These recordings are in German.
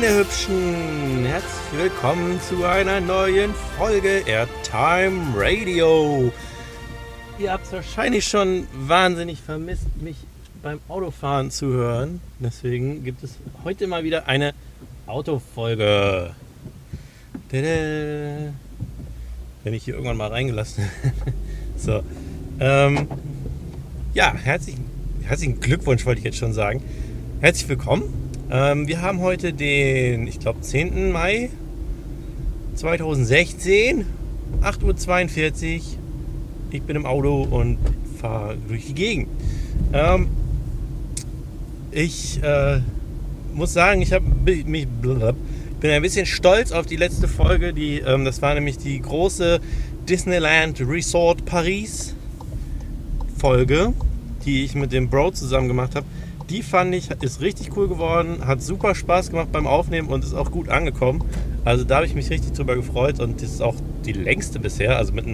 Meine Hübschen, herzlich willkommen zu einer neuen Folge Airtime Radio. Ihr habt wahrscheinlich schon wahnsinnig vermisst, mich beim Autofahren zu hören. Deswegen gibt es heute mal wieder eine Autofolge. Wenn ich hier irgendwann mal reingelassen. so. Ähm, ja, herzlichen, herzlichen Glückwunsch wollte ich jetzt schon sagen. Herzlich willkommen. Ähm, wir haben heute den, ich glaube, 10. Mai 2016, 8.42 Uhr. Ich bin im Auto und fahre durch die Gegend. Ähm, ich äh, muss sagen, ich habe mich bin ein bisschen stolz auf die letzte Folge. Die, ähm, das war nämlich die große Disneyland Resort Paris Folge, die ich mit dem Bro zusammen gemacht habe. Die fand ich, ist richtig cool geworden, hat super Spaß gemacht beim Aufnehmen und ist auch gut angekommen. Also da habe ich mich richtig drüber gefreut und das ist auch die längste bisher. Also mit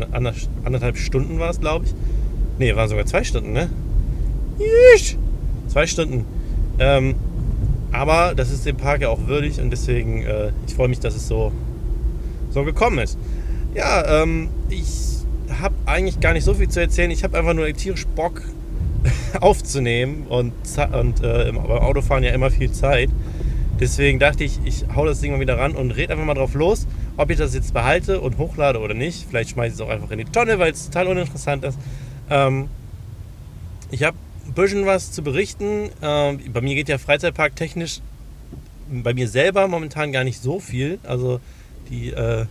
anderthalb Stunden war es, glaube ich. Ne, waren sogar zwei Stunden, ne? Zwei Stunden. Ähm, aber das ist dem Park ja auch würdig und deswegen, äh, ich freue mich, dass es so, so gekommen ist. Ja, ähm, ich habe eigentlich gar nicht so viel zu erzählen. Ich habe einfach nur tierisch Bock aufzunehmen und, und äh, beim Autofahren ja immer viel Zeit. Deswegen dachte ich, ich hau das Ding mal wieder ran und rede einfach mal drauf los, ob ich das jetzt behalte und hochlade oder nicht. Vielleicht schmeiße ich es auch einfach in die Tonne, weil es total uninteressant ist. Ähm, ich habe ein bisschen was zu berichten. Ähm, bei mir geht ja Freizeitpark technisch bei mir selber momentan gar nicht so viel. Also die äh,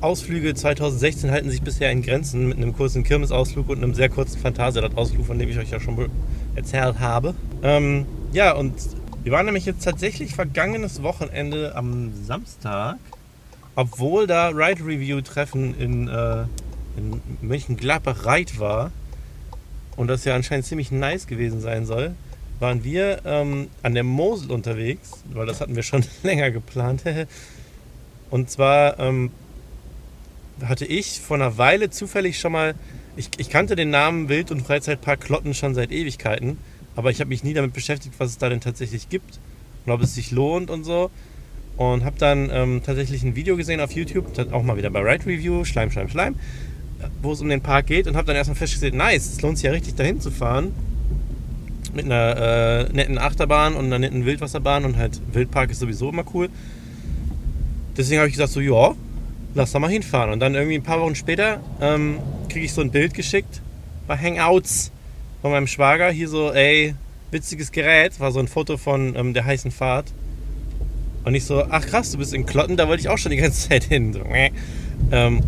Ausflüge 2016 halten sich bisher in Grenzen mit einem kurzen Kirmesausflug und einem sehr kurzen Phantasialand-Ausflug, von dem ich euch ja schon erzählt habe. Ähm, ja, und wir waren nämlich jetzt tatsächlich vergangenes Wochenende am Samstag, obwohl da Ride Review Treffen in, äh, in Mönchengladbach Reit war und das ja anscheinend ziemlich nice gewesen sein soll, waren wir ähm, an der Mosel unterwegs, weil das hatten wir schon länger geplant. und zwar ähm, hatte ich vor einer Weile zufällig schon mal, ich, ich kannte den Namen Wild- und Freizeitpark Klotten schon seit Ewigkeiten, aber ich habe mich nie damit beschäftigt, was es da denn tatsächlich gibt und ob es sich lohnt und so. Und habe dann ähm, tatsächlich ein Video gesehen auf YouTube, auch mal wieder bei Ride Review, Schleim, Schleim, Schleim, wo es um den Park geht und habe dann erstmal festgestellt, nice, es lohnt sich ja richtig dahin zu fahren. Mit einer äh, netten Achterbahn und einer netten Wildwasserbahn und halt Wildpark ist sowieso immer cool. Deswegen habe ich gesagt, so, ja, lass da mal hinfahren. Und dann irgendwie ein paar Wochen später ähm, kriege ich so ein Bild geschickt bei Hangouts von meinem Schwager. Hier so, ey, witziges Gerät. War so ein Foto von ähm, der heißen Fahrt. Und ich so, ach krass, du bist in Klotten, da wollte ich auch schon die ganze Zeit hin. So, ähm,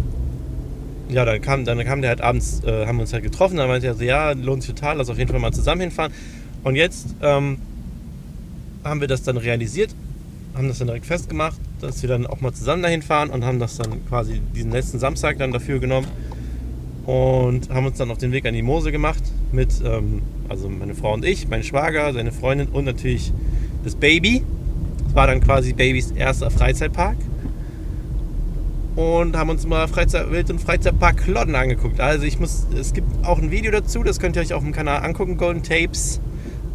ja, dann kam, dann kam der halt abends, äh, haben wir uns halt getroffen. Dann meinte er so, ja, lohnt sich total, lass auf jeden Fall mal zusammen hinfahren. Und jetzt ähm, haben wir das dann realisiert, haben das dann direkt festgemacht dass wir dann auch mal zusammen dahin fahren und haben das dann quasi diesen letzten Samstag dann dafür genommen und haben uns dann auf den Weg an die Mosel gemacht mit, ähm, also meine Frau und ich, mein Schwager, seine Freundin und natürlich das Baby. Das war dann quasi Babys erster Freizeitpark. Und haben uns mal Freizeit, Wild- und Freizeitpark Klodden angeguckt. Also ich muss, es gibt auch ein Video dazu, das könnt ihr euch auf dem Kanal angucken, Golden Tapes.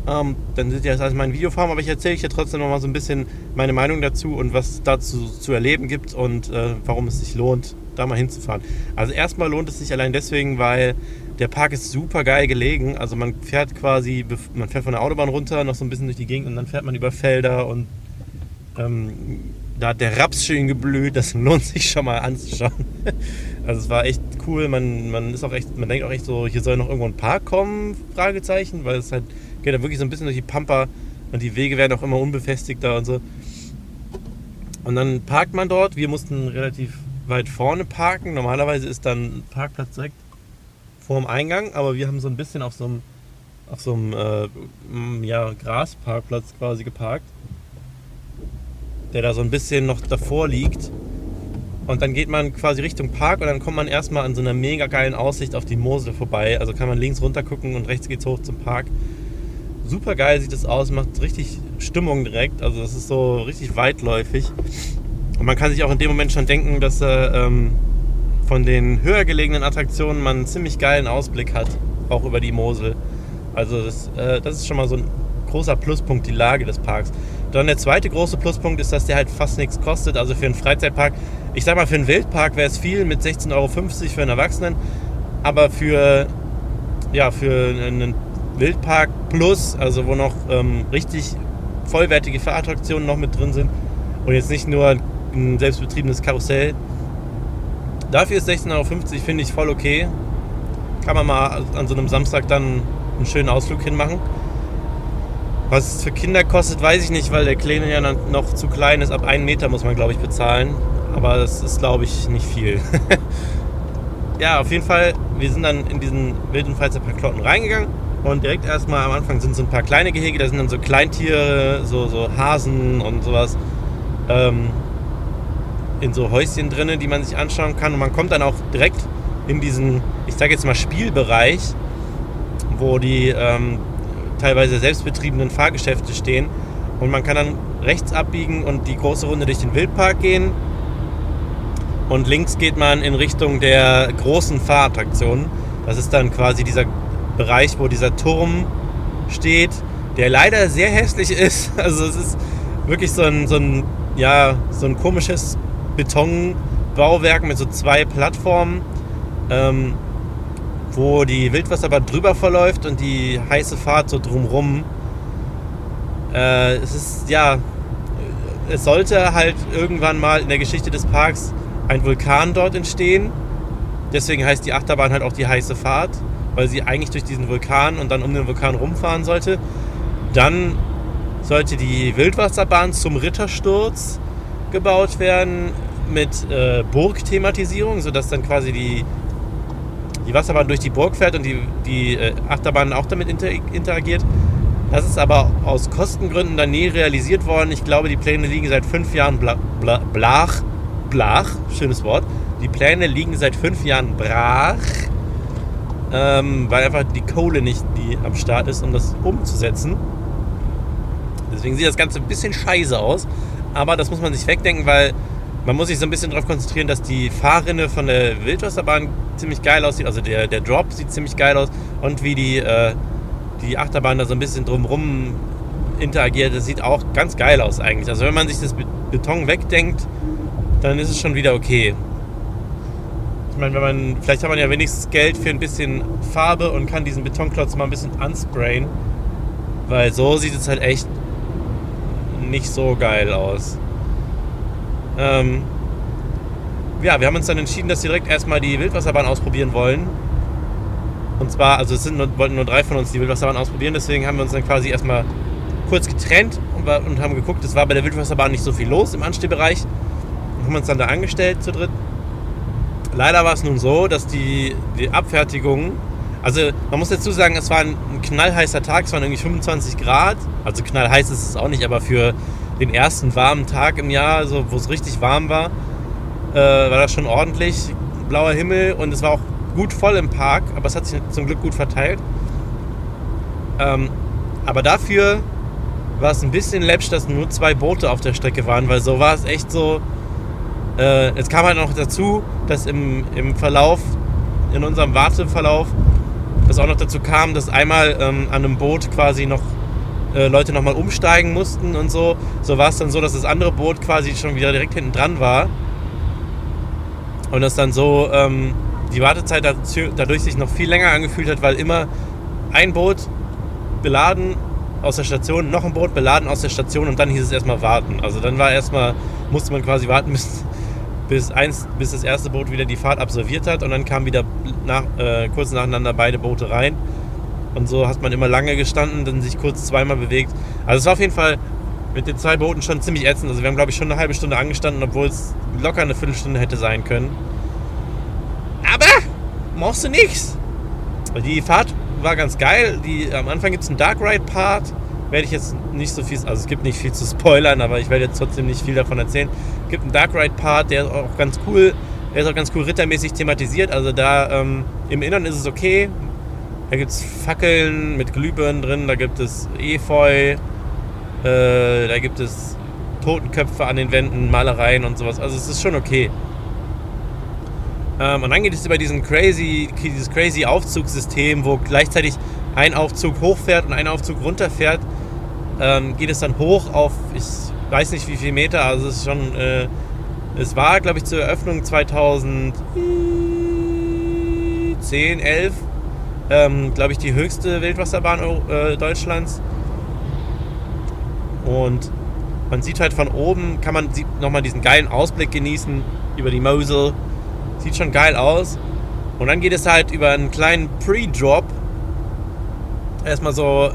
Ähm, dann seht ihr das als mein Videoform, aber ich erzähle euch ja trotzdem noch mal so ein bisschen meine Meinung dazu und was dazu zu erleben gibt und äh, warum es sich lohnt, da mal hinzufahren. Also erstmal lohnt es sich allein deswegen, weil der Park ist super geil gelegen. Also man fährt quasi, man fährt von der Autobahn runter, noch so ein bisschen durch die Gegend und dann fährt man über Felder und ähm, da hat der Raps schön geblüht, das lohnt sich schon mal anzuschauen. Also es war echt cool, man, man ist auch echt, man denkt auch echt so, hier soll noch irgendwo ein Park kommen, Fragezeichen, weil es halt geht da wirklich so ein bisschen durch die Pampa und die Wege werden auch immer unbefestigter und so. Und dann parkt man dort. Wir mussten relativ weit vorne parken. Normalerweise ist dann Parkplatz direkt vor dem Eingang, aber wir haben so ein bisschen auf so einem, auf so einem äh, ja, Grasparkplatz quasi geparkt, der da so ein bisschen noch davor liegt. Und dann geht man quasi Richtung Park und dann kommt man erstmal an so einer mega geilen Aussicht auf die Mosel vorbei. Also kann man links runter gucken und rechts geht's hoch zum Park super geil sieht es aus, macht richtig Stimmung direkt. Also das ist so richtig weitläufig. Und man kann sich auch in dem Moment schon denken, dass äh, ähm, von den höher gelegenen Attraktionen man einen ziemlich geilen Ausblick hat, auch über die Mosel. Also das, äh, das ist schon mal so ein großer Pluspunkt, die Lage des Parks. dann der zweite große Pluspunkt ist, dass der halt fast nichts kostet. Also für einen Freizeitpark, ich sag mal, für einen Wildpark wäre es viel mit 16,50 Euro für einen Erwachsenen. Aber für, ja, für einen Wildpark Plus, also wo noch ähm, richtig vollwertige Fahrattraktionen noch mit drin sind und jetzt nicht nur ein selbstbetriebenes Karussell. Dafür ist 16,50 Euro, finde ich, voll okay. Kann man mal an so einem Samstag dann einen schönen Ausflug hinmachen. Was es für Kinder kostet, weiß ich nicht, weil der Kleine ja noch zu klein ist. Ab einem Meter muss man, glaube ich, bezahlen. Aber das ist, glaube ich, nicht viel. ja, auf jeden Fall, wir sind dann in diesen wilden Freizeitpark Klotten reingegangen. Und direkt erstmal am Anfang sind so ein paar kleine Gehege, da sind dann so Kleintiere, so, so Hasen und sowas. Ähm, in so Häuschen drinnen, die man sich anschauen kann. Und man kommt dann auch direkt in diesen, ich sage jetzt mal, Spielbereich, wo die ähm, teilweise selbstbetriebenen Fahrgeschäfte stehen. Und man kann dann rechts abbiegen und die große Runde durch den Wildpark gehen. Und links geht man in Richtung der großen Fahrattraktionen. Das ist dann quasi dieser Bereich, wo dieser Turm steht, der leider sehr hässlich ist. Also es ist wirklich so ein, so ein, ja, so ein komisches Betonbauwerk mit so zwei Plattformen. Ähm, wo die Wildwasserbahn drüber verläuft und die heiße Fahrt so drumrum. Äh, es ist, ja, es sollte halt irgendwann mal in der Geschichte des Parks ein Vulkan dort entstehen. Deswegen heißt die Achterbahn halt auch die heiße Fahrt, weil sie eigentlich durch diesen Vulkan und dann um den Vulkan rumfahren sollte. Dann sollte die Wildwasserbahn zum Rittersturz gebaut werden mit äh, Burgthematisierung, sodass dann quasi die die Wasserbahn durch die Burg fährt und die, die äh, Achterbahn auch damit inter interagiert. Das ist aber aus Kostengründen dann nie realisiert worden. Ich glaube, die Pläne liegen seit fünf Jahren bla bla blach. Blach, schönes Wort. Die Pläne liegen seit fünf Jahren brach, ähm, weil einfach die Kohle nicht die am Start ist, um das umzusetzen. Deswegen sieht das Ganze ein bisschen scheiße aus. Aber das muss man sich wegdenken, weil man muss sich so ein bisschen darauf konzentrieren, dass die Fahrrinne von der Wildwasserbahn ziemlich geil aussieht. Also der, der Drop sieht ziemlich geil aus. Und wie die, äh, die Achterbahn da so ein bisschen drumrum interagiert, das sieht auch ganz geil aus eigentlich. Also wenn man sich das Beton wegdenkt, dann ist es schon wieder okay. Ich meine, wenn man, vielleicht hat man ja wenigstens Geld für ein bisschen Farbe und kann diesen Betonklotz mal ein bisschen ansprayen. Weil so sieht es halt echt nicht so geil aus. Ähm, ja, wir haben uns dann entschieden, dass wir direkt erstmal die Wildwasserbahn ausprobieren wollen. Und zwar, also es sind nur, wollten nur drei von uns die Wildwasserbahn ausprobieren, deswegen haben wir uns dann quasi erstmal kurz getrennt und, und haben geguckt, es war bei der Wildwasserbahn nicht so viel los im Anstehbereich. Und haben uns dann da angestellt zu dritt. Leider war es nun so, dass die, die Abfertigung, also man muss dazu sagen, es war ein, ein knallheißer Tag, es waren irgendwie 25 Grad. Also knallheiß ist es auch nicht, aber für den ersten warmen Tag im Jahr, also wo es richtig warm war, äh, war das schon ordentlich. Blauer Himmel und es war auch gut voll im Park, aber es hat sich zum Glück gut verteilt. Ähm, aber dafür war es ein bisschen läppsch, dass nur zwei Boote auf der Strecke waren, weil so war es echt so. Äh, es kam halt noch dazu, dass im, im Verlauf, in unserem Warteverlauf, es auch noch dazu kam, dass einmal ähm, an einem Boot quasi noch äh, Leute nochmal umsteigen mussten und so. So war es dann so, dass das andere Boot quasi schon wieder direkt hinten dran war. Und das dann so ähm, die Wartezeit dadurch sich noch viel länger angefühlt hat, weil immer ein Boot beladen aus der Station, noch ein Boot beladen aus der Station und dann hieß es erstmal warten. Also dann war erstmal, musste man quasi warten, bis, bis, eins, bis das erste Boot wieder die Fahrt absolviert hat und dann kamen wieder nach, äh, kurz nacheinander beide Boote rein. Und so hat man immer lange gestanden, dann sich kurz zweimal bewegt. Also es war auf jeden Fall mit den zwei Booten schon ziemlich ätzend. Also wir haben, glaube ich, schon eine halbe Stunde angestanden, obwohl es locker eine Viertelstunde hätte sein können. Aber machst du nichts. Die Fahrt war ganz geil. Die, am Anfang gibt es einen Dark Ride Part. Werde ich jetzt nicht so viel, also es gibt nicht viel zu spoilern, aber ich werde jetzt trotzdem nicht viel davon erzählen. Es gibt einen Dark Ride Part, der ist auch ganz cool. Der ist auch ganz cool rittermäßig thematisiert. Also da ähm, im Innern ist es okay. Da gibt es Fackeln mit Glühbirnen drin, da gibt es Efeu, äh, da gibt es Totenköpfe an den Wänden, Malereien und sowas. Also es ist schon okay. Ähm, und dann geht es über diesen crazy, dieses crazy Aufzugssystem, wo gleichzeitig ein Aufzug hochfährt und ein Aufzug runterfährt. Ähm, geht es dann hoch auf, ich weiß nicht wie viel Meter, also es ist schon, äh, es war glaube ich zur Eröffnung 2010, 11, ähm, glaube ich die höchste Wildwasserbahn äh, Deutschlands. Und man sieht halt von oben, kann man nochmal diesen geilen Ausblick genießen über die Mosel. Sieht schon geil aus. Und dann geht es halt über einen kleinen Pre-Drop. Erstmal so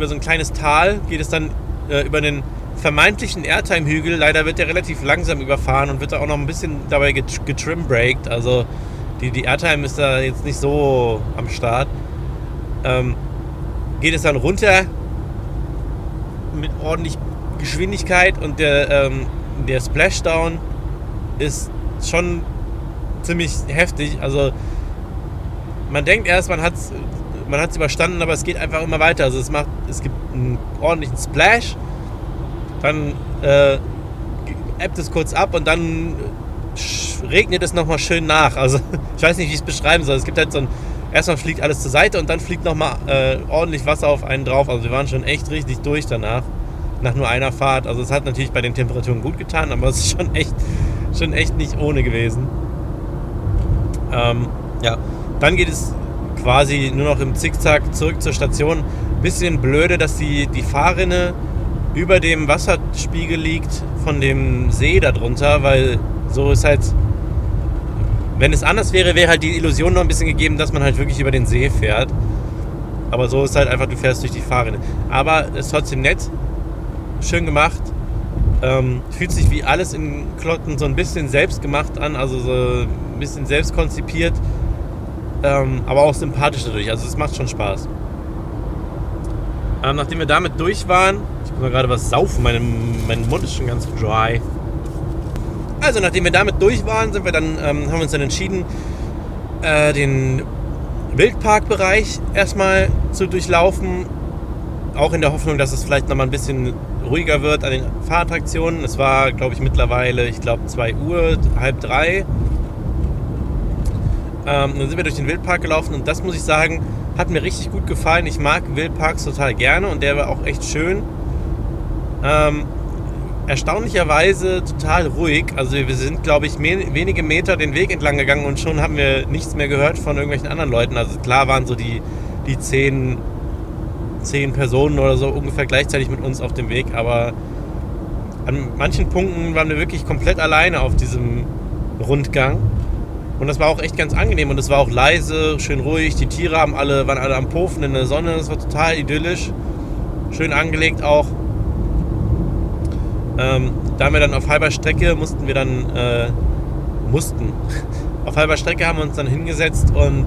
über so ein kleines Tal geht es dann äh, über den vermeintlichen Airtime-Hügel. Leider wird der relativ langsam überfahren und wird da auch noch ein bisschen dabei getrim-braked. Also die, die Airtime ist da jetzt nicht so am Start. Ähm, geht es dann runter mit ordentlich Geschwindigkeit und der, ähm, der Splashdown ist schon ziemlich heftig. Also man denkt erst, man hat es man hat's überstanden, aber es geht einfach immer weiter. Also es macht, es gibt einen ordentlichen Splash, dann äh, ebbt es kurz ab und dann regnet es nochmal schön nach. Also ich weiß nicht, wie ich es beschreiben soll. Es gibt halt so ein, erstmal fliegt alles zur Seite und dann fliegt nochmal äh, ordentlich Wasser auf einen drauf. Also wir waren schon echt richtig durch danach, nach nur einer Fahrt. Also es hat natürlich bei den Temperaturen gut getan, aber es ist schon echt, schon echt nicht ohne gewesen. Ähm, ja, dann geht es quasi nur noch im Zickzack zurück zur Station. Bisschen blöde, dass die, die Fahrrinne über dem Wasserspiegel liegt von dem See darunter, weil so ist halt, wenn es anders wäre, wäre halt die Illusion noch ein bisschen gegeben, dass man halt wirklich über den See fährt. Aber so ist halt einfach, du fährst durch die Fahrrinne. Aber ist trotzdem nett, schön gemacht. Ähm, fühlt sich wie alles in Klotten so ein bisschen selbst gemacht an, also so ein bisschen selbst konzipiert, ähm, aber auch sympathisch dadurch. Also es macht schon Spaß. Ähm, nachdem wir damit durch waren, ich muss mal gerade was saufen, mein, mein Mund ist schon ganz dry. Also nachdem wir damit durch waren, sind wir dann, ähm, haben wir uns dann entschieden, äh, den Wildparkbereich erstmal zu durchlaufen. Auch in der Hoffnung, dass es vielleicht nochmal ein bisschen ruhiger wird an den Fahrattraktionen. Es war, glaube ich, mittlerweile, ich glaube, 2 Uhr, halb drei. Ähm, dann sind wir durch den Wildpark gelaufen und das muss ich sagen, hat mir richtig gut gefallen. Ich mag Wildparks total gerne und der war auch echt schön. Ähm, erstaunlicherweise total ruhig. Also wir sind, glaube ich, wenige Meter den Weg entlang gegangen und schon haben wir nichts mehr gehört von irgendwelchen anderen Leuten. Also klar waren so die, die zehn, zehn Personen oder so ungefähr gleichzeitig mit uns auf dem Weg, aber an manchen Punkten waren wir wirklich komplett alleine auf diesem Rundgang. Und das war auch echt ganz angenehm und es war auch leise, schön ruhig. Die Tiere haben alle, waren alle am Pofen in der Sonne. Das war total idyllisch. Schön angelegt auch. Ähm, da haben wir dann auf halber Strecke mussten wir dann, äh, mussten, auf halber Strecke haben wir uns dann hingesetzt und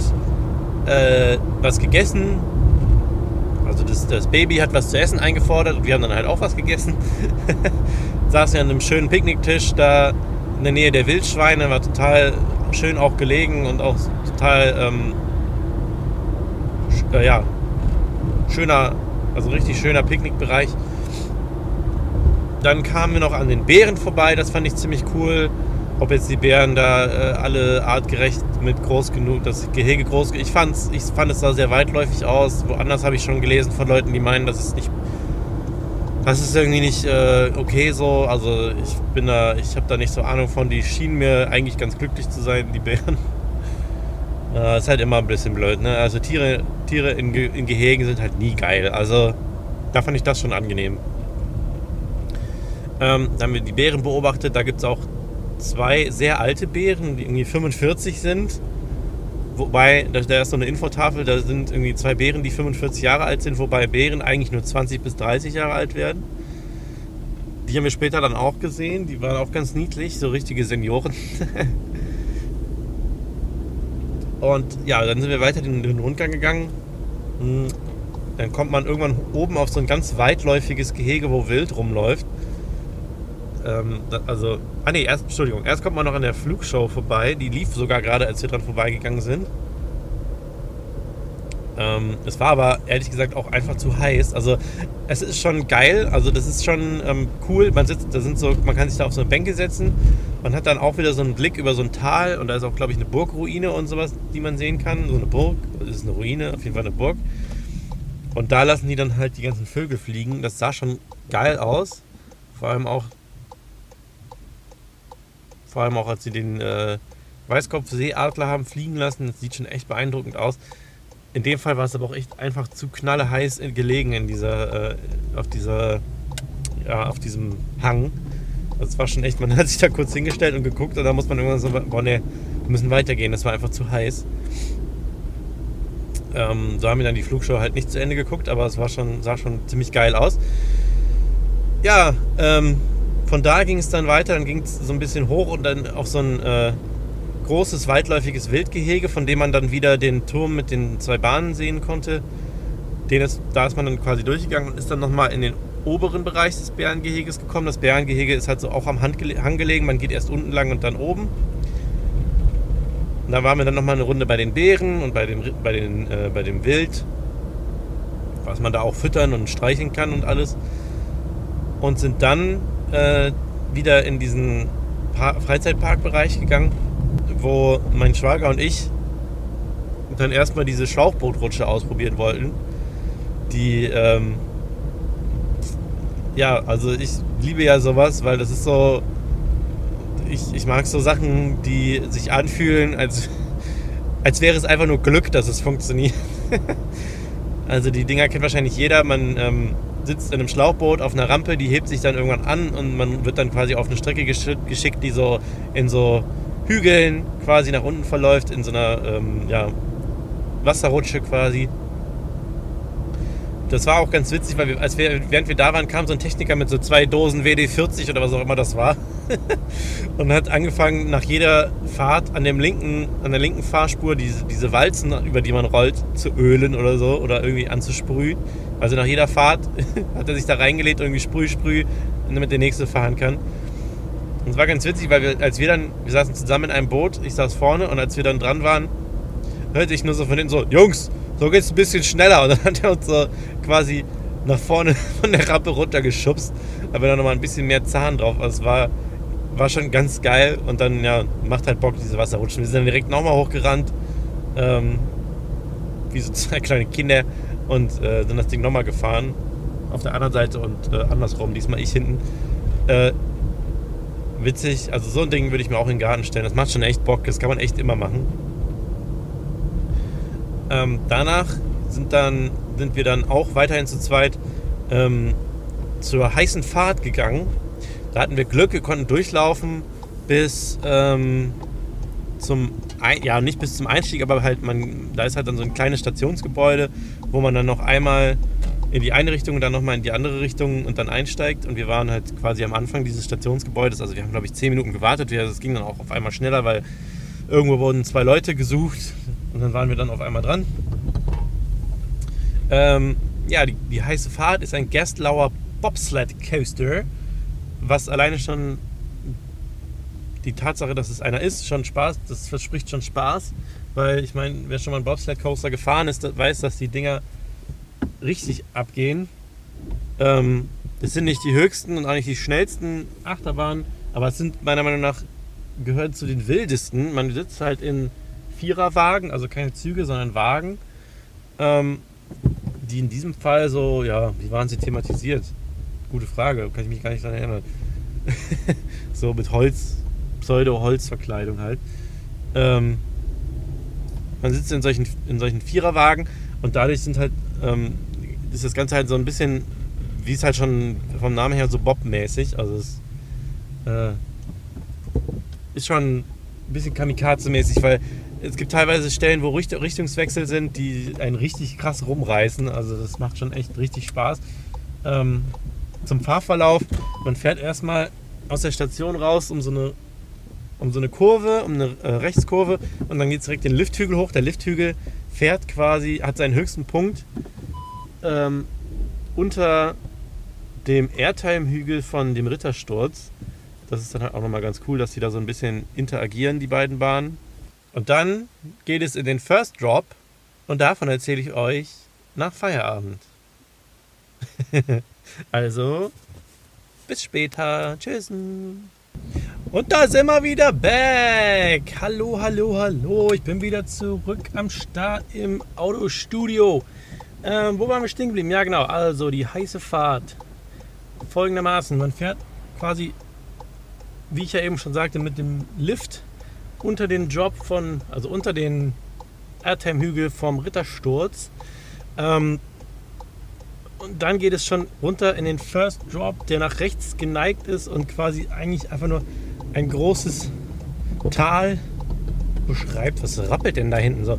äh, was gegessen. Also das, das, Baby hat was zu essen eingefordert und wir haben dann halt auch was gegessen. Saßen ja an einem schönen Picknicktisch da in der Nähe der Wildschweine, war total schön auch gelegen und auch total, ähm, äh, ja, schöner, also richtig schöner Picknickbereich. Dann kamen wir noch an den Bären vorbei, das fand ich ziemlich cool. Ob jetzt die Bären da äh, alle artgerecht mit groß genug, das Gehege groß. Ich, fand's, ich fand es sah sehr weitläufig aus. Woanders habe ich schon gelesen von Leuten, die meinen, dass es nicht das ist irgendwie nicht äh, okay so. Also ich bin da, ich habe da nicht so Ahnung von. Die schienen mir eigentlich ganz glücklich zu sein, die Bären. Äh, ist halt immer ein bisschen blöd, ne? Also Tiere, Tiere in, Ge in Gehegen sind halt nie geil. Also da fand ich das schon angenehm. Ähm, dann haben wir die Bären beobachtet. Da gibt es auch zwei sehr alte Bären, die irgendwie 45 sind. Wobei, da ist so eine Infotafel, da sind irgendwie zwei Bären, die 45 Jahre alt sind, wobei Bären eigentlich nur 20 bis 30 Jahre alt werden. Die haben wir später dann auch gesehen, die waren auch ganz niedlich, so richtige Senioren. Und ja, dann sind wir weiter den, den Rundgang gegangen. Hm, dann kommt man irgendwann oben auf so ein ganz weitläufiges Gehege, wo Wild rumläuft. Ähm, also, ah nee, erst, Entschuldigung, erst kommt man noch an der Flugshow vorbei. Die lief sogar gerade, als wir dran vorbeigegangen sind. Ähm, es war aber ehrlich gesagt auch einfach zu heiß. Also es ist schon geil, also das ist schon ähm, cool. Man sitzt, da sind so, man kann sich da auf so eine Bänke setzen. Man hat dann auch wieder so einen Blick über so ein Tal und da ist auch, glaube ich, eine Burgruine und sowas, die man sehen kann. So eine Burg, das ist eine Ruine, auf jeden Fall eine Burg. Und da lassen die dann halt die ganzen Vögel fliegen. Das sah schon geil aus. Vor allem auch, vor allem auch als sie den äh, Weißkopfseeadler haben fliegen lassen. Das sieht schon echt beeindruckend aus. In dem Fall war es aber auch echt einfach zu knalleheiß gelegen in dieser, äh, auf dieser, ja, auf diesem Hang. Das war schon echt, man hat sich da kurz hingestellt und geguckt und da muss man irgendwann so, boah ne, wir müssen weitergehen, das war einfach zu heiß. Ähm, so haben wir dann die Flugshow halt nicht zu Ende geguckt, aber es war schon, sah schon ziemlich geil aus. Ja, ähm, von da ging es dann weiter, dann ging es so ein bisschen hoch und dann auf so ein äh, großes weitläufiges Wildgehege, von dem man dann wieder den Turm mit den zwei Bahnen sehen konnte. Den ist, da ist man dann quasi durchgegangen und ist dann nochmal in den oberen Bereich des Bärengeheges gekommen. Das Bärengehege ist halt so auch am Hang gelegen. Man geht erst unten lang und dann oben. Da waren wir dann nochmal eine Runde bei den Bären und bei dem, bei, den, äh, bei dem Wild, was man da auch füttern und streicheln kann und alles. Und sind dann äh, wieder in diesen pa Freizeitparkbereich gegangen, wo mein Schwager und ich dann erstmal diese Schlauchbootrutsche ausprobieren wollten, die ähm, ja, also ich liebe ja sowas, weil das ist so. Ich, ich mag so Sachen, die sich anfühlen, als, als wäre es einfach nur Glück, dass es funktioniert. also die Dinger kennt wahrscheinlich jeder. Man ähm, sitzt in einem Schlauchboot auf einer Rampe, die hebt sich dann irgendwann an und man wird dann quasi auf eine Strecke geschickt, die so in so Hügeln quasi nach unten verläuft, in so einer ähm, ja, Wasserrutsche quasi das war auch ganz witzig, weil wir, als wir, während wir da waren, kam so ein Techniker mit so zwei Dosen WD-40 oder was auch immer das war. und hat angefangen, nach jeder Fahrt an, dem linken, an der linken Fahrspur diese, diese Walzen, über die man rollt, zu ölen oder so oder irgendwie anzusprühen. Also nach jeder Fahrt hat er sich da reingelegt, irgendwie sprüh, sprüh, damit der nächste fahren kann. Und es war ganz witzig, weil wir, als wir dann, wir saßen zusammen in einem Boot, ich saß vorne und als wir dann dran waren, hörte ich nur so von hinten so, Jungs, so geht es ein bisschen schneller. Und dann hat er uns so quasi nach vorne von der Rampe runtergeschubst. Aber dann nochmal ein bisschen mehr Zahn drauf. Also es war, war schon ganz geil. Und dann, ja, macht halt Bock, diese Wasserrutschen. Wir sind dann direkt nochmal hochgerannt. Ähm, wie so zwei kleine Kinder. Und äh, sind das Ding nochmal gefahren. Auf der anderen Seite und äh, andersrum. Diesmal ich hinten. Äh, witzig. Also so ein Ding würde ich mir auch in den Garten stellen. Das macht schon echt Bock. Das kann man echt immer machen. Ähm, danach sind, dann, sind wir dann auch weiterhin zu zweit ähm, zur heißen Fahrt gegangen. Da hatten wir Glück, wir konnten durchlaufen bis ähm, zum, ja nicht bis zum Einstieg, aber halt man, da ist halt dann so ein kleines Stationsgebäude, wo man dann noch einmal in die eine Richtung und dann nochmal in die andere Richtung und dann einsteigt. Und wir waren halt quasi am Anfang dieses Stationsgebäudes. Also wir haben, glaube ich, zehn Minuten gewartet. Es ging dann auch auf einmal schneller, weil irgendwo wurden zwei Leute gesucht. Und dann waren wir dann auf einmal dran. Ähm, ja, die, die, heiße Fahrt ist ein Gerstlauer Bobsled Coaster, was alleine schon die Tatsache, dass es einer ist, schon Spaß, das verspricht schon Spaß, weil ich meine, wer schon mal einen Bobsled Coaster gefahren ist, weiß, dass die Dinger richtig abgehen. Ähm, das sind nicht die höchsten und auch nicht die schnellsten Achterbahnen, aber es sind meiner Meinung nach gehören zu den wildesten. Man sitzt halt in Viererwagen, also keine Züge, sondern Wagen, ähm, die in diesem Fall so, ja, wie waren sie thematisiert? Gute Frage, kann ich mich gar nicht daran erinnern. so mit Holz, Pseudo-Holzverkleidung halt. Ähm, man sitzt in solchen, in solchen Viererwagen und dadurch sind halt, ähm, ist das Ganze halt so ein bisschen, wie es halt schon vom Namen her so Bob-mäßig, also es äh, ist schon ein bisschen Kamikaze-mäßig, weil es gibt teilweise Stellen, wo Richtungswechsel sind, die einen richtig krass rumreißen. Also das macht schon echt richtig Spaß. Ähm, zum Fahrverlauf, man fährt erstmal aus der Station raus um so eine, um so eine Kurve, um eine äh, Rechtskurve und dann geht es direkt den Lifthügel hoch. Der Lifthügel fährt quasi, hat seinen höchsten Punkt ähm, unter dem Airtime-Hügel von dem Rittersturz. Das ist dann halt auch nochmal ganz cool, dass die da so ein bisschen interagieren, die beiden Bahnen. Und dann geht es in den First Drop und davon erzähle ich euch nach Feierabend. also, bis später. Tschüss. Und da sind wir wieder back. Hallo, hallo, hallo. Ich bin wieder zurück am Start im Autostudio. Ähm, wo waren wir stehen geblieben? Ja, genau. Also die heiße Fahrt. Folgendermaßen: Man fährt quasi, wie ich ja eben schon sagte, mit dem Lift unter den Drop von, also unter den Airtime-Hügel vom Rittersturz. Ähm, und dann geht es schon runter in den First Drop, der nach rechts geneigt ist und quasi eigentlich einfach nur ein großes Tal beschreibt. Was rappelt denn da hinten so?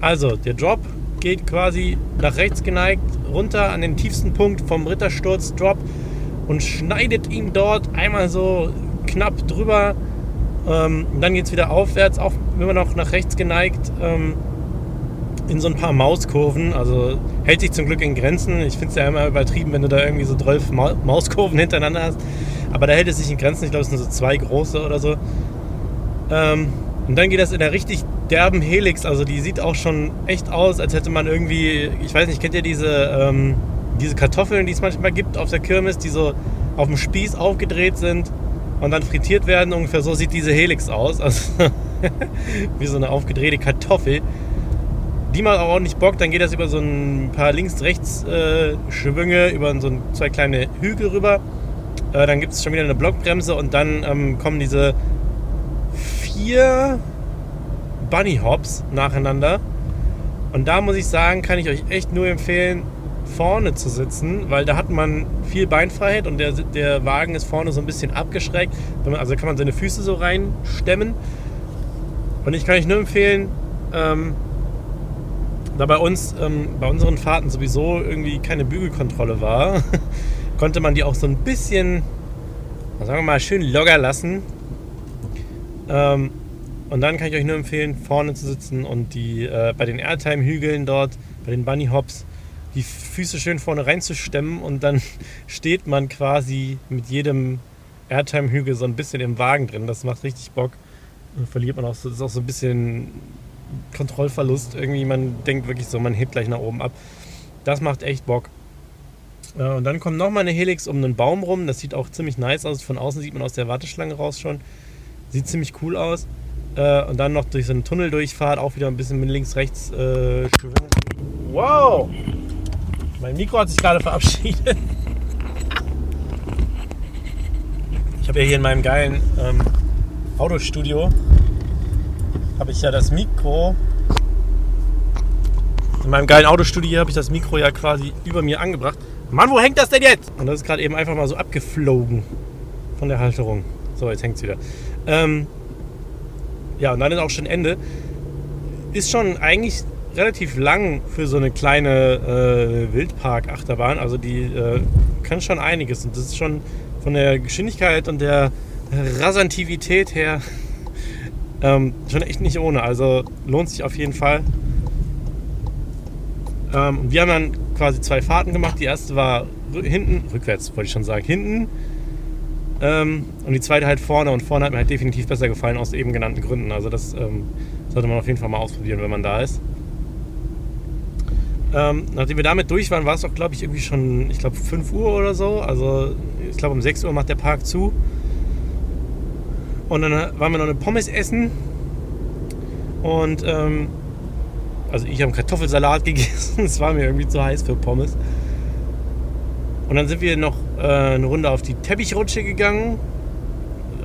Also, der Drop geht quasi nach rechts geneigt runter an den tiefsten Punkt vom Rittersturz Drop und schneidet ihn dort einmal so knapp drüber. Ähm, dann geht es wieder aufwärts, auch immer noch nach rechts geneigt. Ähm, in so ein paar Mauskurven. Also hält sich zum Glück in Grenzen. Ich finde es ja immer übertrieben, wenn du da irgendwie so 12 Mauskurven hintereinander hast. Aber da hält es sich in Grenzen. Ich glaube, es sind so zwei große oder so. Ähm, und dann geht das in der richtig derben Helix. Also die sieht auch schon echt aus, als hätte man irgendwie, ich weiß nicht, kennt ihr diese, ähm, diese Kartoffeln, die es manchmal gibt auf der Kirmes, die so auf dem Spieß aufgedreht sind und dann frittiert werden? Ungefähr so sieht diese Helix aus. Also wie so eine aufgedrehte Kartoffel die macht auch ordentlich Bock. Dann geht das über so ein paar Links-Rechts-Schwünge, äh, über so ein, zwei kleine Hügel rüber. Äh, dann gibt es schon wieder eine Blockbremse und dann ähm, kommen diese vier Bunny Hops nacheinander. Und da muss ich sagen, kann ich euch echt nur empfehlen, vorne zu sitzen, weil da hat man viel Beinfreiheit und der, der Wagen ist vorne so ein bisschen abgeschreckt. Also kann man seine Füße so reinstemmen. Und ich kann euch nur empfehlen, ähm, da bei uns, ähm, bei unseren Fahrten sowieso irgendwie keine Bügelkontrolle war, konnte man die auch so ein bisschen, sagen wir mal, schön locker lassen. Ähm, und dann kann ich euch nur empfehlen, vorne zu sitzen und die äh, bei den Airtime-Hügeln dort, bei den Bunny Hops, die Füße schön vorne reinzustemmen und dann steht man quasi mit jedem Airtime-Hügel so ein bisschen im Wagen drin. Das macht richtig Bock. Dann verliert man auch so, ist auch so ein bisschen Kontrollverlust. Irgendwie, man denkt wirklich so, man hebt gleich nach oben ab. Das macht echt Bock. und dann kommt nochmal eine Helix um einen Baum rum. Das sieht auch ziemlich nice aus. Von außen sieht man aus der Warteschlange raus schon. Sieht ziemlich cool aus. Äh, und dann noch durch so einen Tunnel durchfahrt, auch wieder ein bisschen mit links, rechts äh, Wow! Mein Mikro hat sich gerade verabschiedet. Ich habe ja hier in meinem geilen ähm, Autostudio habe ich ja das Mikro. In meinem geilen Autostudio habe ich das Mikro ja quasi über mir angebracht. Mann, wo hängt das denn jetzt? Und das ist gerade eben einfach mal so abgeflogen von der Halterung. So, jetzt hängt es wieder. Ähm, ja, und dann ist auch schon Ende. Ist schon eigentlich relativ lang für so eine kleine äh, Wildpark-Achterbahn. Also die äh, kann schon einiges. Und das ist schon von der Geschwindigkeit und der Rasantivität her ähm, schon echt nicht ohne, also lohnt sich auf jeden Fall. Ähm, wir haben dann quasi zwei Fahrten gemacht. Die erste war hinten, rückwärts wollte ich schon sagen, hinten. Ähm, und die zweite halt vorne. Und vorne hat mir halt definitiv besser gefallen aus eben genannten Gründen. Also das ähm, sollte man auf jeden Fall mal ausprobieren, wenn man da ist. Ähm, nachdem wir damit durch waren, war es auch, glaube ich, irgendwie schon, ich glaube, 5 Uhr oder so. Also ich glaube, um 6 Uhr macht der Park zu. Und dann waren wir noch eine Pommes essen. Und ähm, also ich habe einen Kartoffelsalat gegessen. Es war mir irgendwie zu heiß für Pommes. Und dann sind wir noch äh, eine Runde auf die Teppichrutsche gegangen.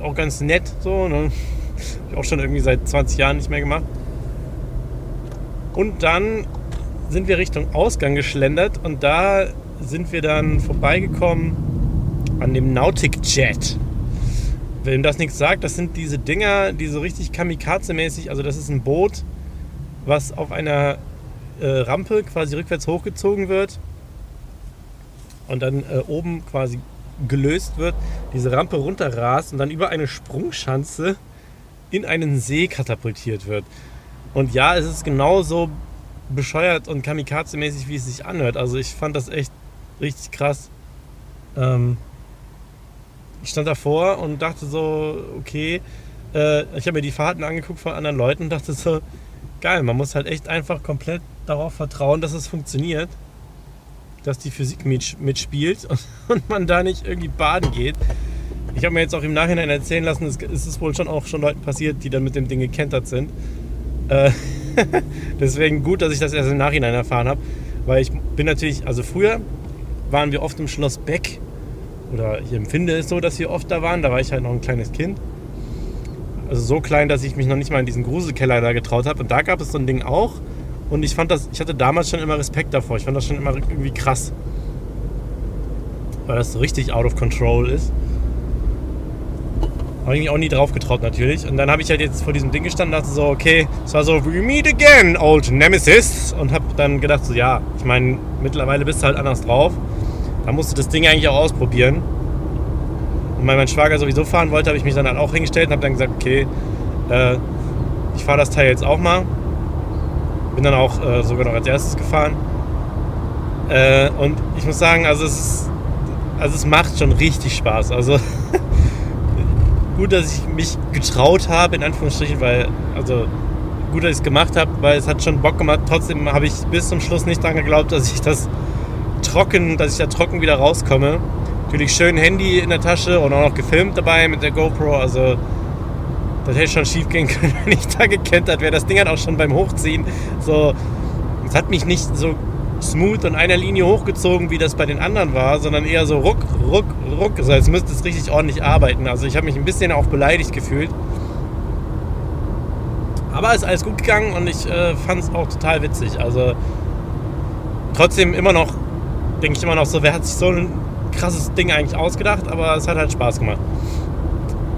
Auch ganz nett so. Ne? Auch schon irgendwie seit 20 Jahren nicht mehr gemacht. Und dann sind wir Richtung Ausgang geschlendert und da sind wir dann vorbeigekommen an dem Nautic Jet. Wem das nichts sagt, das sind diese Dinger, die so richtig kamikaze-mäßig, also das ist ein Boot, was auf einer äh, Rampe quasi rückwärts hochgezogen wird und dann äh, oben quasi gelöst wird, diese Rampe runterrast und dann über eine Sprungschanze in einen See katapultiert wird. Und ja, es ist genauso bescheuert und kamikaze-mäßig, wie es sich anhört. Also ich fand das echt richtig krass. Ähm, ich stand davor und dachte so, okay, äh, ich habe mir die Fahrten angeguckt von anderen Leuten und dachte so, geil, man muss halt echt einfach komplett darauf vertrauen, dass es funktioniert, dass die Physik mitspielt und, und man da nicht irgendwie baden geht. Ich habe mir jetzt auch im Nachhinein erzählen lassen, es ist wohl schon auch schon Leuten passiert, die dann mit dem Ding gekentert sind. Äh, deswegen gut, dass ich das erst im Nachhinein erfahren habe. Weil ich bin natürlich, also früher waren wir oft im Schloss Beck. Oder ich empfinde es so, dass wir oft da waren. Da war ich halt noch ein kleines Kind. Also so klein, dass ich mich noch nicht mal in diesen Gruselkeller da getraut habe. Und da gab es so ein Ding auch. Und ich fand das, ich hatte damals schon immer Respekt davor. Ich fand das schon immer irgendwie krass. Weil das so richtig out of control ist. Habe ich mich auch nie drauf getraut natürlich. Und dann habe ich halt jetzt vor diesem Ding gestanden und dachte so, okay, es war so, we meet again, old Nemesis. Und habe dann gedacht so, ja, ich meine, mittlerweile bist du halt anders drauf. Da musst du das Ding eigentlich auch ausprobieren. Und weil mein Schwager sowieso fahren wollte, habe ich mich dann halt auch hingestellt und habe dann gesagt, okay, äh, ich fahre das Teil jetzt auch mal. Bin dann auch äh, sogar noch als erstes gefahren. Äh, und ich muss sagen, also es, also es macht schon richtig Spaß. Also gut, dass ich mich getraut habe, in Anführungsstrichen, weil, also gut, dass ich es gemacht habe, weil es hat schon Bock gemacht. Trotzdem habe ich bis zum Schluss nicht daran geglaubt, dass ich das trocken, dass ich da trocken wieder rauskomme. Natürlich schön Handy in der Tasche und auch noch gefilmt dabei mit der GoPro. Also das hätte schon schief gehen können, wenn ich da gekentert wäre. Das Ding hat auch schon beim Hochziehen so, es hat mich nicht so smooth und einer Linie hochgezogen, wie das bei den anderen war, sondern eher so ruck, ruck, ruck. Also als müsste es richtig ordentlich arbeiten. Also ich habe mich ein bisschen auch beleidigt gefühlt. Aber es ist alles gut gegangen und ich äh, fand es auch total witzig. Also trotzdem immer noch, denke ich immer noch so, wer hat sich so ein krasses Ding eigentlich ausgedacht, aber es hat halt Spaß gemacht.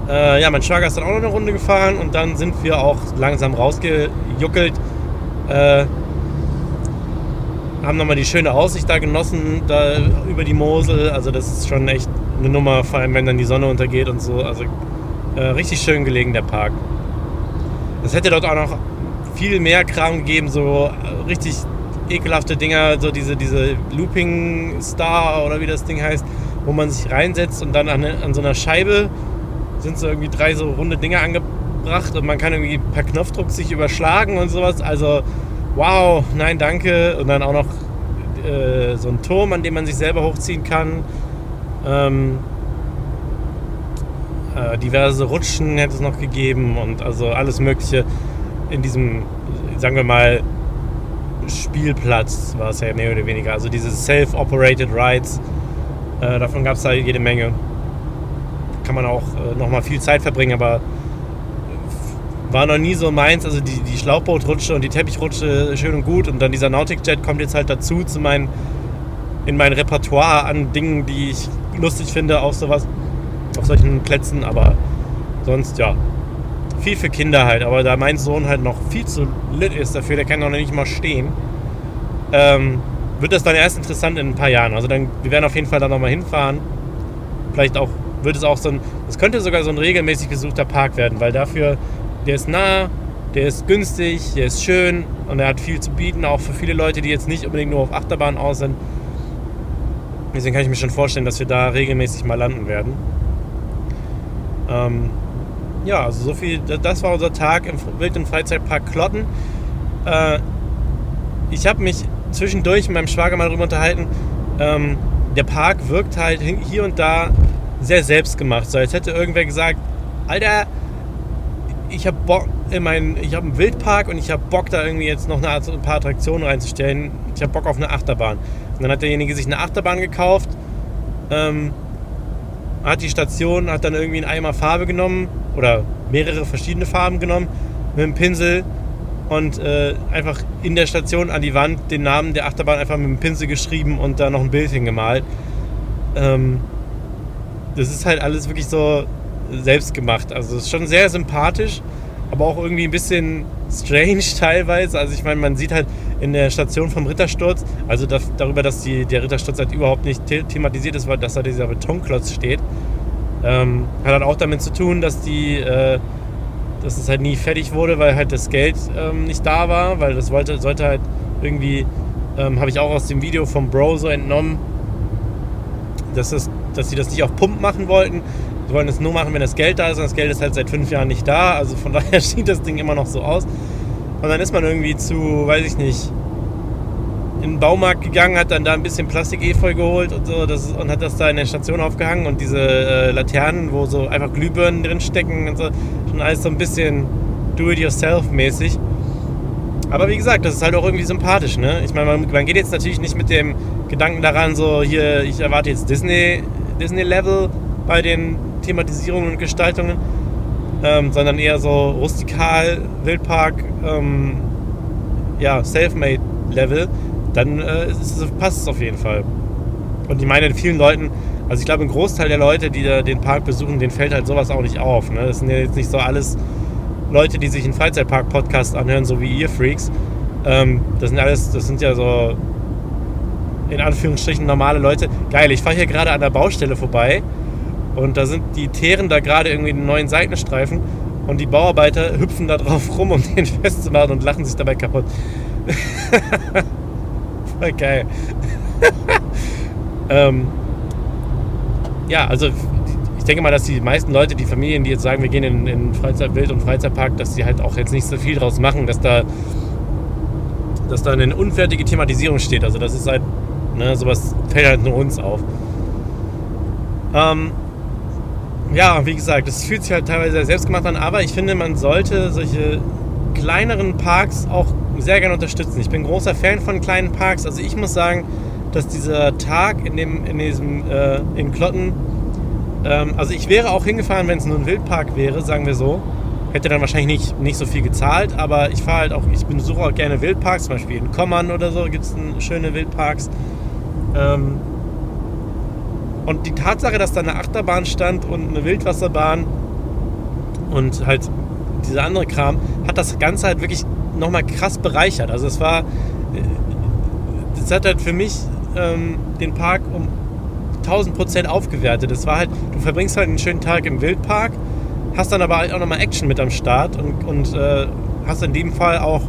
Äh, ja, mein Schwager ist dann auch noch eine Runde gefahren und dann sind wir auch langsam rausgejuckelt. Äh, haben nochmal die schöne Aussicht da genossen, da über die Mosel. Also das ist schon echt eine Nummer, vor allem wenn dann die Sonne untergeht und so. Also äh, richtig schön gelegen, der Park. Es hätte dort auch noch viel mehr Kram gegeben, so äh, richtig ekelhafte Dinger, so diese, diese Looping Star oder wie das Ding heißt, wo man sich reinsetzt und dann an, an so einer Scheibe sind so irgendwie drei so runde Dinger angebracht und man kann irgendwie per Knopfdruck sich überschlagen und sowas. Also wow, nein, danke. Und dann auch noch äh, so ein Turm, an dem man sich selber hochziehen kann. Ähm, äh, diverse Rutschen hätte es noch gegeben und also alles Mögliche in diesem, sagen wir mal, Spielplatz war es ja mehr oder weniger. Also diese Self-Operated Rides, äh, davon gab es da jede Menge. Kann man auch äh, nochmal viel Zeit verbringen, aber war noch nie so meins. Also die, die Schlauchbootrutsche und die Teppichrutsche schön und gut. Und dann dieser Nautic Jet kommt jetzt halt dazu zu meinen, in mein Repertoire an Dingen, die ich lustig finde auf sowas, auf solchen Plätzen. Aber sonst ja, viel für Kinder halt. Aber da mein Sohn halt noch viel zu lit ist dafür, der kann noch nicht mal stehen, ähm, wird das dann erst interessant in ein paar Jahren. Also dann, wir werden auf jeden Fall da nochmal hinfahren. Vielleicht auch wird es auch so ein, es könnte sogar so ein regelmäßig besuchter Park werden, weil dafür der ist nah, der ist günstig, der ist schön und er hat viel zu bieten, auch für viele Leute, die jetzt nicht unbedingt nur auf Achterbahn aus sind. Deswegen kann ich mir schon vorstellen, dass wir da regelmäßig mal landen werden. Ähm, ja, also so viel, das war unser Tag im Wild- und Freizeitpark Klotten. Äh, ich habe mich zwischendurch mit meinem Schwager mal darüber unterhalten. Ähm, der Park wirkt halt hier und da sehr selbstgemacht. So als hätte irgendwer gesagt, Alter, ich habe Bock in meinen, ich habe einen Wildpark und ich habe Bock da irgendwie jetzt noch eine, ein paar Attraktionen reinzustellen. Ich habe Bock auf eine Achterbahn. Und dann hat derjenige sich eine Achterbahn gekauft, ähm, hat die Station, hat dann irgendwie einen Eimer Farbe genommen oder mehrere verschiedene Farben genommen mit einem Pinsel und äh, einfach in der Station an die Wand den Namen der Achterbahn einfach mit einem Pinsel geschrieben und da noch ein Bild hingemalt. Ähm, das ist halt alles wirklich so selbst gemacht. Also es ist schon sehr sympathisch, aber auch irgendwie ein bisschen strange teilweise. Also ich meine, man sieht halt in der Station vom Rittersturz, also das, darüber, dass die, der Rittersturz halt überhaupt nicht the thematisiert ist, weil dass da dieser Betonklotz steht, ähm, hat halt auch damit zu tun, dass die, äh, dass es halt nie fertig wurde, weil halt das Geld ähm, nicht da war, weil das wollte, sollte halt irgendwie, ähm, habe ich auch aus dem Video vom Bro so entnommen, dass, das, dass sie das nicht auf Pump machen wollten, Sie wollen es nur machen, wenn das Geld da ist und das Geld ist halt seit fünf Jahren nicht da. Also von daher sieht das Ding immer noch so aus. Und dann ist man irgendwie zu, weiß ich nicht, in den Baumarkt gegangen, hat dann da ein bisschen Plastik-Efeu geholt und so das, und hat das da in der Station aufgehangen und diese äh, Laternen, wo so einfach Glühbirnen drin stecken und so, schon alles so ein bisschen do-it-yourself-mäßig. aber wie gesagt, das ist halt auch irgendwie sympathisch. Ne? Ich meine, man, man, geht jetzt natürlich nicht mit dem Gedanken daran, so hier, ich erwarte jetzt Disney, Disney-Level bei den Thematisierungen und Gestaltungen, ähm, sondern eher so rustikal, Wildpark, ähm, ja, Selfmade-Level. Dann äh, es, passt es auf jeden Fall. Und ich meine, vielen Leuten, also ich glaube, ein Großteil der Leute, die da den Park besuchen, denen fällt halt sowas auch nicht auf. Ne? Das sind ja jetzt nicht so alles Leute, die sich einen Freizeitpark-Podcast anhören, so wie ihr Freaks. Ähm, das sind alles, das sind ja so in Anführungsstrichen normale Leute. Geil, ich fahre hier gerade an der Baustelle vorbei und da sind die teeren da gerade irgendwie einen neuen Seitenstreifen und die Bauarbeiter hüpfen da drauf rum, um den festzumachen und lachen sich dabei kaputt. Voll geil. ähm, ja, also denke mal, dass die meisten Leute, die Familien, die jetzt sagen, wir gehen in, in Freizeit, Wild- und Freizeitpark, dass sie halt auch jetzt nicht so viel draus machen, dass da, dass da eine unfertige Thematisierung steht. Also das ist halt, ne, sowas fällt halt nur uns auf. Ähm, ja, wie gesagt, das fühlt sich halt teilweise sehr selbstgemacht an, aber ich finde, man sollte solche kleineren Parks auch sehr gerne unterstützen. Ich bin großer Fan von kleinen Parks. Also ich muss sagen, dass dieser Tag in, dem, in diesem äh, in Klotten ähm, also ich wäre auch hingefahren, wenn es nur ein Wildpark wäre, sagen wir so. Hätte dann wahrscheinlich nicht, nicht so viel gezahlt, aber ich fahre halt auch, ich besuche auch gerne Wildparks, zum Beispiel in Kommern oder so gibt es schöne Wildparks. Ähm, und die Tatsache, dass da eine Achterbahn stand und eine Wildwasserbahn und halt dieser andere Kram, hat das Ganze halt wirklich nochmal krass bereichert. Also es war, äh, das hat halt für mich ähm, den Park um 1000 Prozent aufgewertet. Es war halt, du verbringst halt einen schönen Tag im Wildpark, hast dann aber halt auch nochmal Action mit am Start und, und äh, hast in dem Fall auch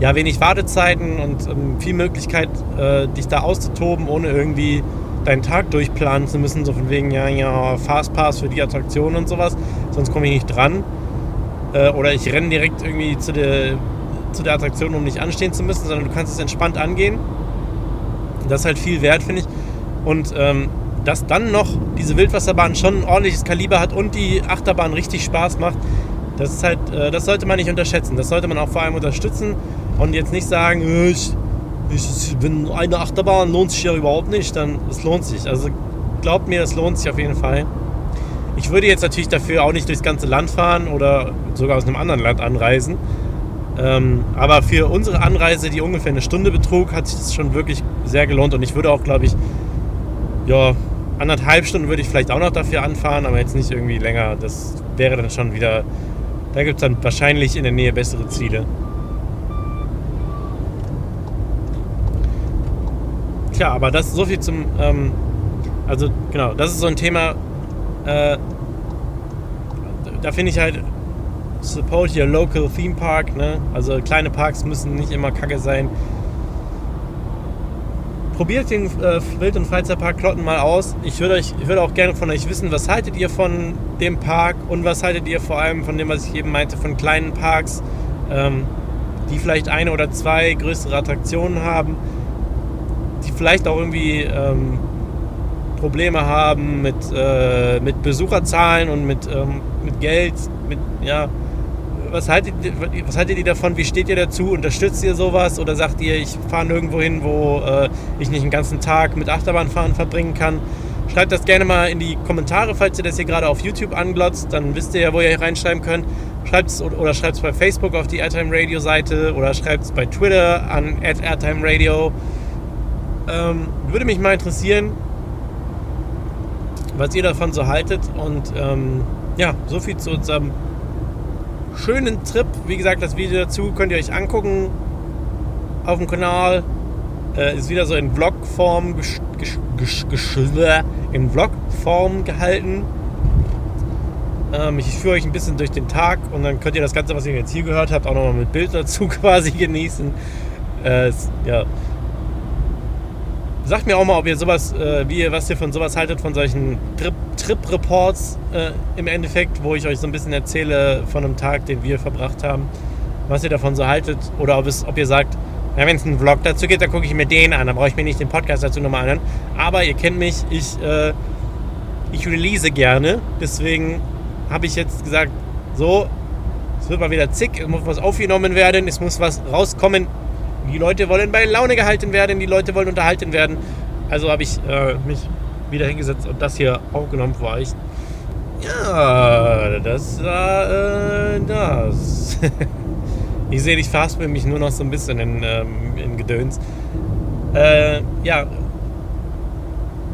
ja, wenig Wartezeiten und ähm, viel Möglichkeit, äh, dich da auszutoben, ohne irgendwie deinen Tag durchplanen zu müssen, so von wegen, ja, ja, Fastpass für die Attraktion und sowas, sonst komme ich nicht dran. Äh, oder ich renne direkt irgendwie zu der, zu der Attraktion, um nicht anstehen zu müssen, sondern du kannst es entspannt angehen. Das ist halt viel wert, finde ich. Und ähm, dass dann noch diese Wildwasserbahn schon ein ordentliches Kaliber hat und die Achterbahn richtig Spaß macht, das ist halt, äh, das sollte man nicht unterschätzen. Das sollte man auch vor allem unterstützen und jetzt nicht sagen, äh, ich, ich, wenn eine Achterbahn lohnt sich ja überhaupt nicht, dann es lohnt sich. Also glaubt mir, es lohnt sich auf jeden Fall. Ich würde jetzt natürlich dafür auch nicht durchs ganze Land fahren oder sogar aus einem anderen Land anreisen. Ähm, aber für unsere Anreise, die ungefähr eine Stunde betrug, hat sich das schon wirklich sehr gelohnt und ich würde auch, glaube ich, ja, anderthalb Stunden würde ich vielleicht auch noch dafür anfahren, aber jetzt nicht irgendwie länger. Das wäre dann schon wieder. Da gibt es dann wahrscheinlich in der Nähe bessere Ziele. Tja, aber das ist so viel zum. Ähm, also, genau, das ist so ein Thema. Äh, da finde ich halt. Support your local theme park. Ne? Also, kleine Parks müssen nicht immer kacke sein probiert den äh, Wild- und Freizeitpark Klotten mal aus. Ich würde, euch, auch gerne von euch wissen, was haltet ihr von dem Park und was haltet ihr vor allem von dem, was ich eben meinte, von kleinen Parks, ähm, die vielleicht eine oder zwei größere Attraktionen haben, die vielleicht auch irgendwie ähm, Probleme haben mit, äh, mit Besucherzahlen und mit, ähm, mit Geld, mit, ja, was haltet, was haltet ihr davon? Wie steht ihr dazu? Unterstützt ihr sowas? Oder sagt ihr, ich fahre nirgendwo hin, wo äh, ich nicht einen ganzen Tag mit Achterbahnfahren verbringen kann? Schreibt das gerne mal in die Kommentare, falls ihr das hier gerade auf YouTube anglotzt. Dann wisst ihr ja, wo ihr reinschreiben könnt. Schreibt es oder schreibt es bei Facebook auf die Airtime Radio Seite oder schreibt es bei Twitter an Airtime Radio. Ähm, würde mich mal interessieren, was ihr davon so haltet. Und ähm, ja, so viel zu unserem schönen Trip. Wie gesagt, das Video dazu könnt ihr euch angucken auf dem Kanal. Äh, ist wieder so in Vlogform in Vlogform gehalten. Ähm, ich führe euch ein bisschen durch den Tag und dann könnt ihr das Ganze, was ihr jetzt hier gehört habt, auch nochmal mit Bild dazu quasi genießen. Äh, ja, Sagt mir auch mal, ob ihr sowas, äh, wie ihr, was ihr von sowas haltet, von solchen Trip-Reports äh, im Endeffekt, wo ich euch so ein bisschen erzähle von einem Tag, den wir verbracht haben, was ihr davon so haltet. Oder ob, es, ob ihr sagt, wenn es einen Vlog dazu gibt, dann gucke ich mir den an, dann brauche ich mir nicht den Podcast dazu nochmal anhören. Aber ihr kennt mich, ich, äh, ich release gerne, deswegen habe ich jetzt gesagt, so, Es wird mal wieder zick, es muss was aufgenommen werden, es muss was rauskommen. Die Leute wollen bei Laune gehalten werden, die Leute wollen unterhalten werden. Also habe ich äh, mich wieder hingesetzt und das hier aufgenommen war ich. Ja, das war äh, das. ich sehe, ich verhaspel mich nur noch so ein bisschen in, ähm, in Gedöns. Äh, ja,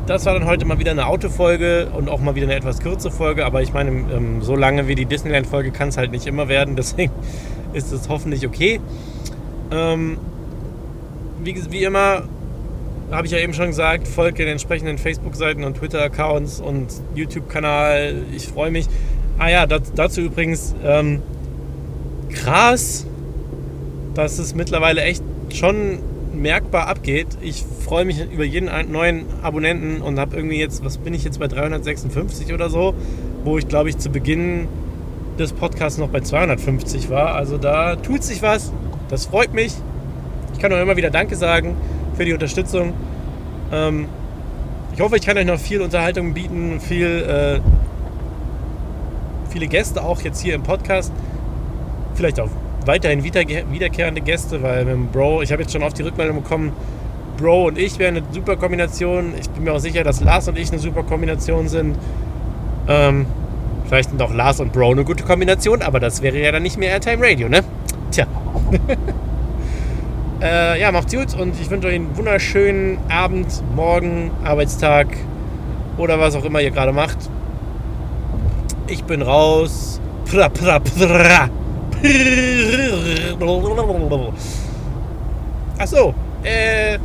das war dann heute mal wieder eine Autofolge und auch mal wieder eine etwas kürzere Folge. Aber ich meine, ähm, so lange wie die Disneyland-Folge kann es halt nicht immer werden. Deswegen ist es hoffentlich okay. Ähm, wie, wie immer habe ich ja eben schon gesagt, folgt den entsprechenden Facebook-Seiten und Twitter-Accounts und YouTube-Kanal. Ich freue mich. Ah ja, das, dazu übrigens ähm, krass, dass es mittlerweile echt schon merkbar abgeht. Ich freue mich über jeden neuen Abonnenten und habe irgendwie jetzt, was bin ich jetzt bei 356 oder so, wo ich glaube ich zu Beginn des Podcasts noch bei 250 war. Also da tut sich was. Das freut mich. Ich kann auch immer wieder Danke sagen für die Unterstützung. Ähm, ich hoffe, ich kann euch noch viel Unterhaltung bieten, viel, äh, viele Gäste auch jetzt hier im Podcast. Vielleicht auch weiterhin wiederkehrende Gäste, weil mit dem Bro, ich habe jetzt schon oft die Rückmeldung bekommen, Bro und ich wären eine super Kombination. Ich bin mir auch sicher, dass Lars und ich eine super Kombination sind. Ähm, vielleicht sind auch Lars und Bro eine gute Kombination, aber das wäre ja dann nicht mehr Airtime Radio, ne? Tja. äh, ja, macht's gut und ich wünsche euch einen wunderschönen Abend, Morgen, Arbeitstag oder was auch immer ihr gerade macht. Ich bin raus. Pra, pra, pra. Ach so, äh,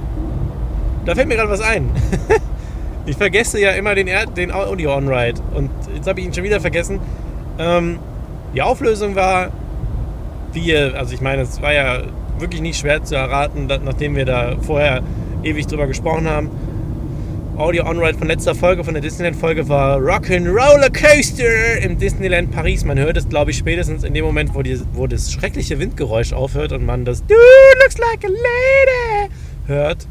da fällt mir gerade was ein. ich vergesse ja immer den, den Audio On-Ride und jetzt habe ich ihn schon wieder vergessen. Ähm, die Auflösung war, wie, also ich meine, es war ja wirklich nicht schwer zu erraten, nachdem wir da vorher ewig drüber gesprochen haben. Audio On-Ride von letzter Folge, von der Disneyland-Folge war Rock'n'Roller Coaster im Disneyland Paris. Man hört es, glaube ich, spätestens in dem Moment, wo, die, wo das schreckliche Windgeräusch aufhört und man das Dude looks like a lady hört.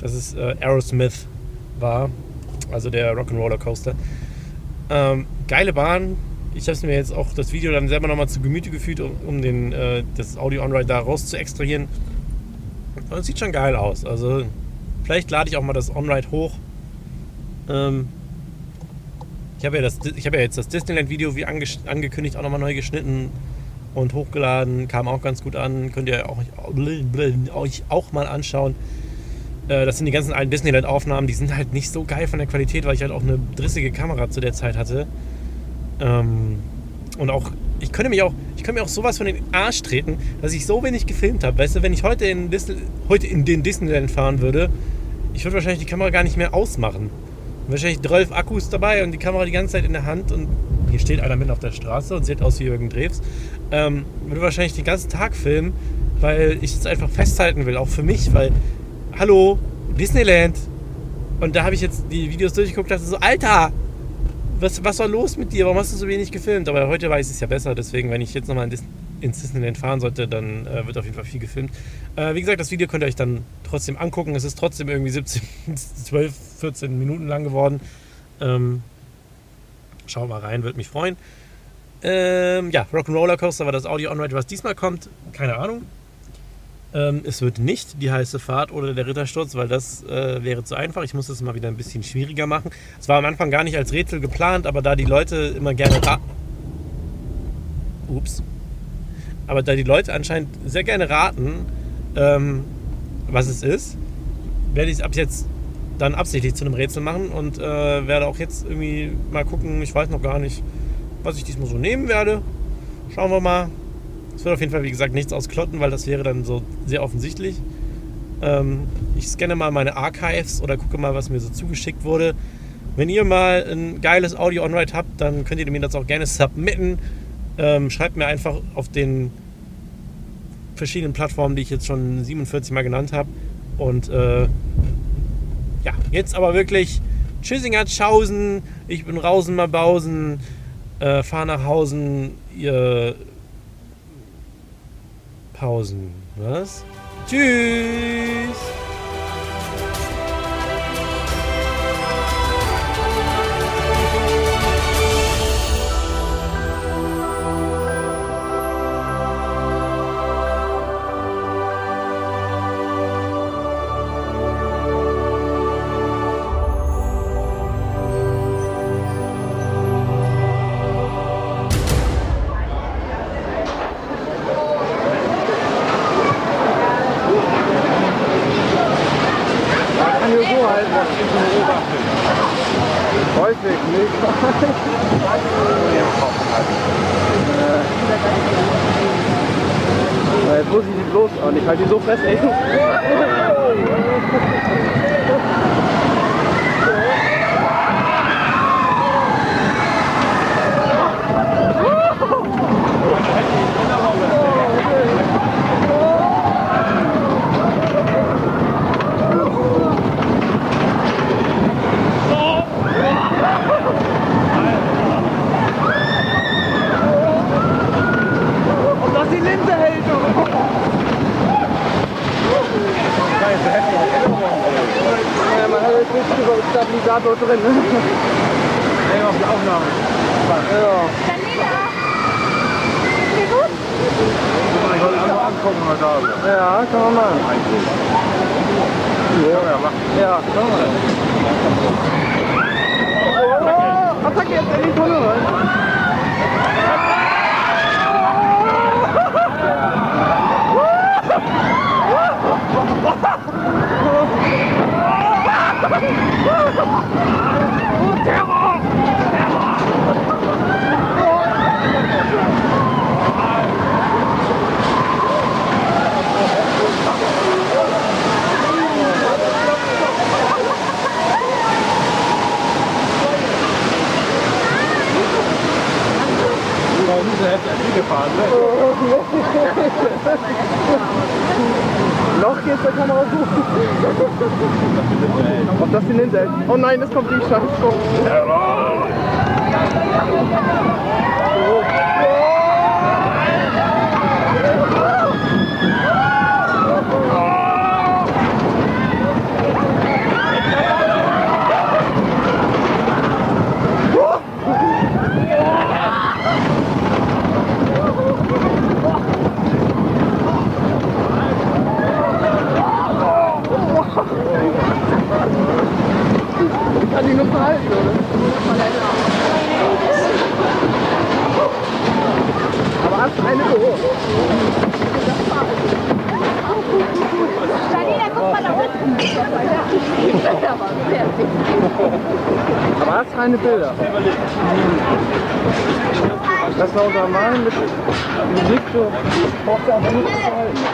Das ist äh, Aerosmith war, also der Rock'n'Roller Coaster. Ähm, geile Bahn. Ich habe mir jetzt auch das Video dann selber nochmal zu Gemüte gefühlt, um, um den, äh, das Audio On-Ride da raus zu extrahieren. Und es sieht schon geil aus. Also vielleicht lade ich auch mal das On-Ride hoch ähm, ich habe ja, hab ja jetzt das Disneyland-Video wie ange angekündigt auch nochmal neu geschnitten und hochgeladen. Kam auch ganz gut an. Könnt ihr euch auch mal anschauen. Äh, das sind die ganzen alten Disneyland-Aufnahmen. Die sind halt nicht so geil von der Qualität, weil ich halt auch eine drissige Kamera zu der Zeit hatte. Ähm, und auch, ich könnte mich auch, ich könnte mir auch sowas von den Arsch treten, dass ich so wenig gefilmt habe. Weißt du, wenn ich heute in, Disney, heute in den Disneyland fahren würde, ich würde wahrscheinlich die Kamera gar nicht mehr ausmachen wahrscheinlich 12 Akkus dabei und die Kamera die ganze Zeit in der Hand und hier steht einer mitten auf der Straße und sieht aus wie Jürgen Drews. Ähm, würde wahrscheinlich den ganzen Tag filmen, weil ich es einfach festhalten will, auch für mich, weil, hallo, Disneyland. Und da habe ich jetzt die Videos durchgeguckt dachte so, Alter, was, was war los mit dir? Warum hast du so wenig gefilmt? Aber heute weiß ich es ja besser, deswegen, wenn ich jetzt nochmal ins Disneyland fahren sollte, dann äh, wird auf jeden Fall viel gefilmt. Äh, wie gesagt, das Video könnt ihr euch dann trotzdem angucken. Es ist trotzdem irgendwie 17, 12, 14 Minuten lang geworden. Ähm, schaut mal rein, würde mich freuen. Ähm, ja, Rock'n'Roller Coaster war das Audio On-Ride, was diesmal kommt. Keine Ahnung. Ähm, es wird nicht die heiße Fahrt oder der Rittersturz, weil das äh, wäre zu einfach. Ich muss das mal wieder ein bisschen schwieriger machen. Es war am Anfang gar nicht als Rätsel geplant, aber da die Leute immer gerne. Ups. Aber da die Leute anscheinend sehr gerne raten, ähm, was es ist, werde ich es ab jetzt dann absichtlich zu einem Rätsel machen und äh, werde auch jetzt irgendwie mal gucken. Ich weiß noch gar nicht, was ich diesmal so nehmen werde. Schauen wir mal. Es wird auf jeden Fall, wie gesagt, nichts aus Klotten, weil das wäre dann so sehr offensichtlich. Ähm, ich scanne mal meine Archives oder gucke mal, was mir so zugeschickt wurde. Wenn ihr mal ein geiles Audio On-Ride habt, dann könnt ihr mir das auch gerne submitten. Ähm, schreibt mir einfach auf den verschiedenen Plattformen, die ich jetzt schon 47 Mal genannt habe. Und äh, ja, jetzt aber wirklich Tschüssinger Tschaußen. Ich bin Rausen mal Bausen. Äh, fahr nach Hausen. Ihr Pausen. Was? Tschüss! Häufig nicht. Äh, jetzt muss ich die bloß an. Ich halte die so fest, ey. nicht über den Stabilisator drin. Ja, auf die Aufnahme. Ja. Daniela! Geht gut? Ich wollte einfach angucken, was da ist. Ja, kann man machen. Ja, ja, mach. Ja, kann man. Oh, Attacke jetzt in die Tunnel rein. Oh, my God. Linse hält. Oh nein, es kommt die Stadt. Kann die nur verhalten, oder? Aber hast du eine Büro? Daniela, guck mal da unten! Aber hast du keine Bilder? Das war unser Mann mit Musik so. Brauchst du einfach nur zu verhalten.